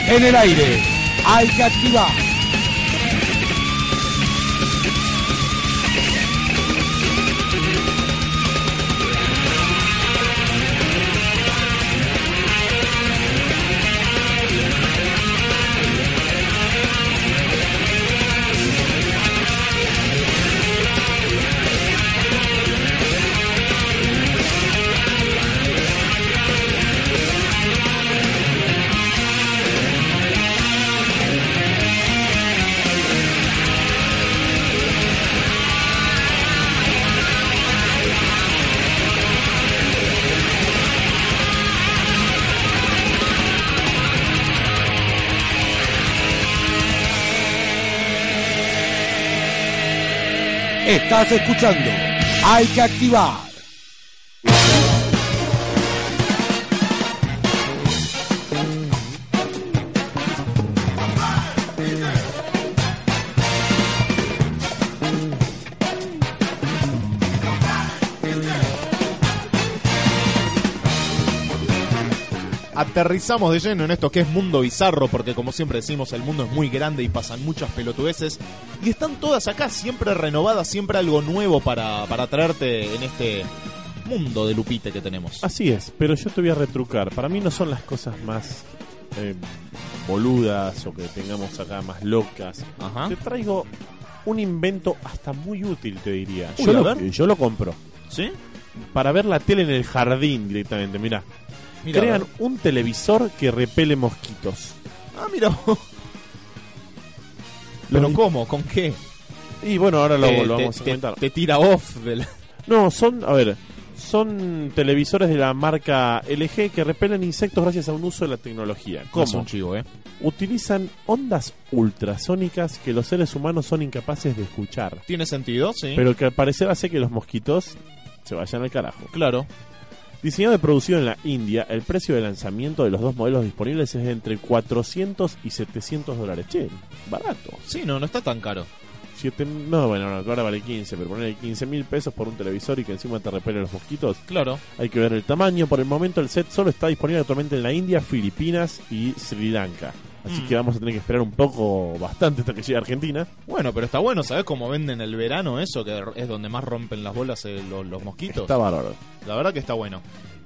En el aire. Hay Estás escuchando. Hay que activar. Aterrizamos de lleno en esto que es mundo bizarro, porque como siempre decimos, el mundo es muy grande y pasan muchas pelotudeces. Y están todas acá, siempre renovadas, siempre algo nuevo para, para traerte en este mundo de Lupite que tenemos. Así es, pero yo te voy a retrucar. Para mí no son las cosas más eh, boludas o que tengamos acá más locas. Ajá. Te traigo un invento hasta muy útil, te diría. Uy, yo, lo, yo lo compro. ¿Sí? Para ver la tele en el jardín directamente, mira. Mira, Crean un televisor que repele mosquitos. Ah, mira. ¿Pero cómo? ¿Con qué? Y bueno, ahora lo, Eh, lo te, vamos a comentar. te tira off del... No, son, a ver, son televisores de la marca LG que repelen insectos gracias a un uso de la tecnología. ¿Cómo? un chivo, ¿eh? Utilizan ondas ultrasónicas que los seres humanos son incapaces de escuchar, ¿Tiene sentido? Sí. pero que al parecer hace que los mosquitos se vayan al carajo. Claro. Diseñado y producido en la India, el precio de lanzamiento de los dos modelos disponibles es entre 400 y 700 dólares. Che, barato. Sí, no, no está tan caro. Siete, no, bueno, no, ahora vale 15, pero ponerle 15 mil pesos por un televisor y que encima te repele los mosquitos. Claro. Hay que ver el tamaño. Por el momento el set solo está disponible actualmente en la India, Filipinas y Sri Lanka. Así Mm. que vamos a tener que esperar un poco, bastante hasta que llegue a Argentina. Bueno, pero está bueno, ¿sabes cómo venden el verano eso? Que es donde más rompen las bolas eh, los, los mosquitos. Está bárbaro. La verdad que está bueno.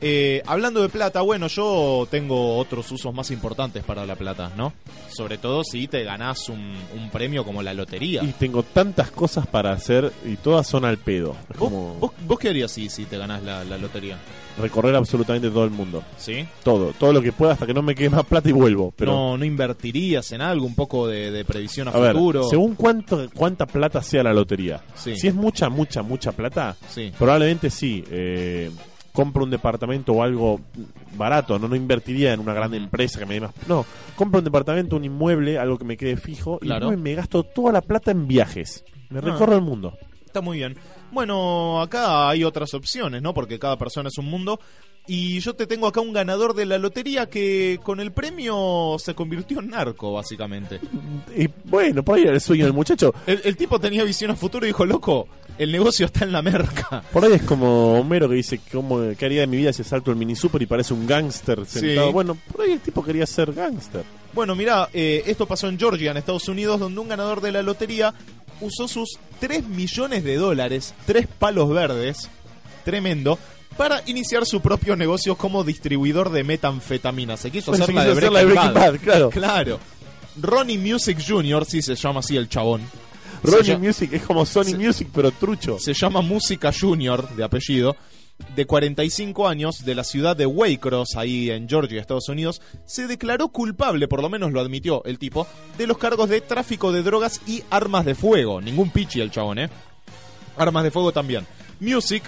Eh, hablando de plata, bueno, yo tengo otros usos más importantes para la plata, ¿no? Sobre todo si te ganás un, un premio como la lotería. Y tengo tantas cosas para hacer y todas son al pedo. Es ¿Vos, como vos- vos qué harías si, si te ganás la, la lotería? recorrer absolutamente todo el mundo. ¿Sí? Todo, todo lo que pueda hasta que no me quede más plata y vuelvo. Pero no, ¿No invertirías en algo? ¿Un poco de, de previsión a, a ver, futuro? según cuánto, cuánta plata sea la lotería. Sí. Si es mucha, mucha, mucha plata, Sí. Probablemente sí. Eh, compro un departamento o algo barato. No, no invertiría en una gran empresa que me dé más. No, compro un departamento, un inmueble, algo que me quede fijo. Claro. Y me gasto toda la plata en viajes. Me Ah. recorro el mundo. Está muy bien. Bueno, acá hay otras opciones, ¿no? Porque cada persona es un mundo. Y yo te tengo acá un ganador de la lotería que con el premio se convirtió en narco, básicamente. Y bueno, por ahí era el sueño del muchacho. El, el tipo tenía visión a futuro y dijo, loco, el negocio está en la merca. Por ahí es como Homero que dice cómo qué haría de mi vida si salto el mini super y parece un gángster sentado. Sí. Bueno, por ahí el tipo quería ser gángster. Bueno, mira, esto pasó en Georgia, en Estados Unidos, donde un ganador de la lotería usó sus 3 millones de dólares, tres palos verdes, tremendo, para iniciar su propio negocio como distribuidor de metanfetamina. Se quiso hacer la de Breaking, la Breaking Bad. Bad, claro. Claro. Ronnie Music Jr., sí se llama así el chabón. Ronnie Music es como Sony se- Music, pero trucho. se llama Música Junior, de apellido, de 45 años, de la ciudad de Waycross, ahí en Georgia, Estados Unidos, se declaró culpable, por lo menos lo admitió el tipo, de los cargos de tráfico de drogas y armas de fuego. Ningún pichi el chabón, ¿eh? Armas de fuego también. Music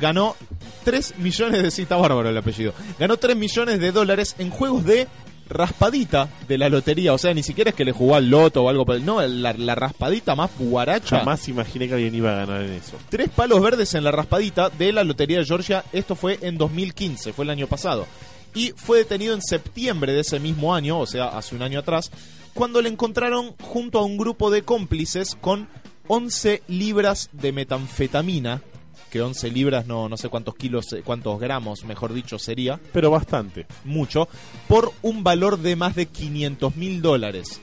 ganó 3 millones de cita bárbaro el apellido. Ganó 3 millones de dólares en juegos de raspadita de la lotería. O sea, ni siquiera es que le jugó al loto o algo. No, la, la raspadita más guaracha. Jamás imaginé que alguien iba a ganar en eso. Tres palos verdes en la raspadita de la Lotería de Georgia. Esto fue en 2015, fue el año pasado. Y fue detenido en septiembre de ese mismo año, o sea, hace un año atrás, cuando le encontraron junto a un grupo de cómplices con 11 libras de metanfetamina. Que 11 libras, no, no sé cuántos kilos, eh, cuántos gramos, mejor dicho, sería Pero bastante. mucho, por un valor de más de 500 mil dólares.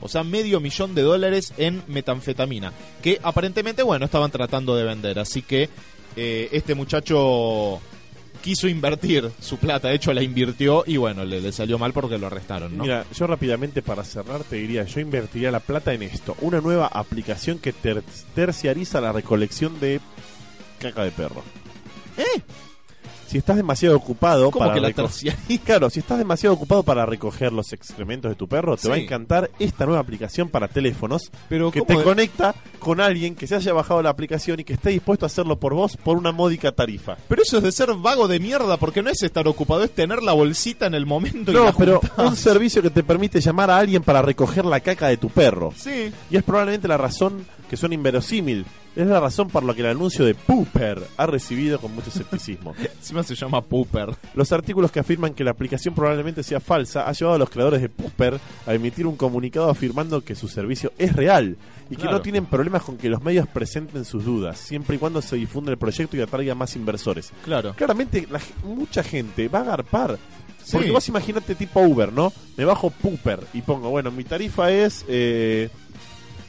O sea, medio millón de dólares en metanfetamina. Que aparentemente, bueno, estaban tratando de vender. Así que eh, este muchacho quiso invertir su plata. De hecho, la invirtió y bueno, le, le salió mal porque lo arrestaron, ¿no? Mira, yo rápidamente para cerrar te diría, yo invertiría la plata en esto. Una nueva aplicación que ter- terciariza la recolección de caca de perro. ¿Eh? Si estás demasiado ocupado ¿Cómo para que la terciaría? Claro, si estás demasiado ocupado para recoger los excrementos de tu perro, te Sí. va a encantar esta nueva aplicación para teléfonos Pero que ¿cómo te de- conecta con alguien que se haya bajado la aplicación y que esté dispuesto a hacerlo por vos por una módica tarifa. Pero eso es de ser vago de mierda, porque no es estar ocupado, es tener la bolsita en el momento y No, la pero juntás. un servicio que te permite llamar a alguien para recoger la caca de tu perro. Sí, Y es probablemente la razón que suena inverosímil Es la razón por la que el anuncio de Pooper ha recibido con mucho escepticismo. Encima se llama Pooper. Los artículos que afirman que la aplicación probablemente sea falsa ha llevado a los creadores de Pooper a emitir un comunicado afirmando que su servicio es real y que no tienen problemas con que los medios presenten sus dudas, siempre y cuando se difunda el proyecto y atraiga más inversores. Claro. Claramente, la mucha gente va a agarpar. Sí. Porque vos imaginate tipo Uber, ¿no? Me bajo Pooper y pongo, bueno, mi tarifa es. eh,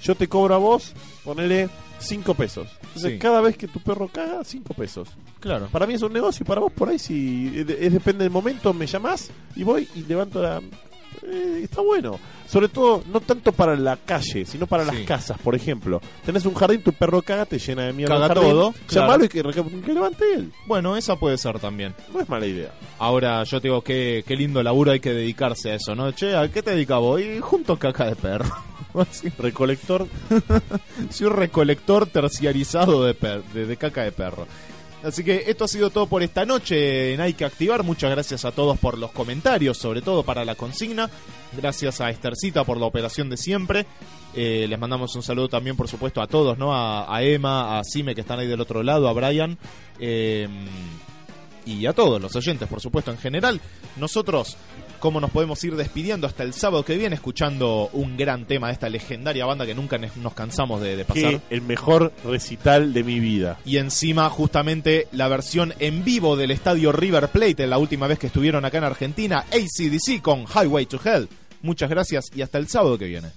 yo te cobro a vos, ponele 5 pesos. Entonces, Sí. cada vez que tu perro caga, 5 pesos. Claro. Para mí es un negocio, para vos por ahí, si es, es depende del momento, me llamás y voy y levanto la. Eh, está bueno. Sobre todo, no tanto para la calle, sino para Sí. las casas, por ejemplo. Tenés un jardín, tu perro caga, te llena de mierda. Caga el jardín, todo, claro. Llamalo y que, levante él. Bueno, esa puede ser también. No es mala idea. Ahora yo te digo, qué, qué lindo laburo hay que dedicarse a eso, ¿no? Che, ¿a qué te dedicas vos? Y junto caca de perro. Así, Recolector Soy un recolector terciarizado de, per- de, de caca de perro. Así que esto ha sido todo por esta noche en Hay que Activar. Muchas gracias a todos por los comentarios, sobre todo para la consigna. Gracias a Estercita por la operación de siempre. Eh, les mandamos un saludo también, por supuesto, a todos, ¿no? A, Emma, a Sime, que están ahí del otro lado, a Brian. eh, y a todos los oyentes, por supuesto, en general. Nosotros, ¿cómo nos podemos ir despidiendo hasta el sábado que viene escuchando un gran tema de esta legendaria banda que nunca nos cansamos de, de pasar? que el mejor recital de mi vida. Y encima, justamente, la versión en vivo del estadio River Plate, la última vez que estuvieron acá en Argentina, ACDC con Highway to Hell. Muchas gracias y hasta el sábado que viene.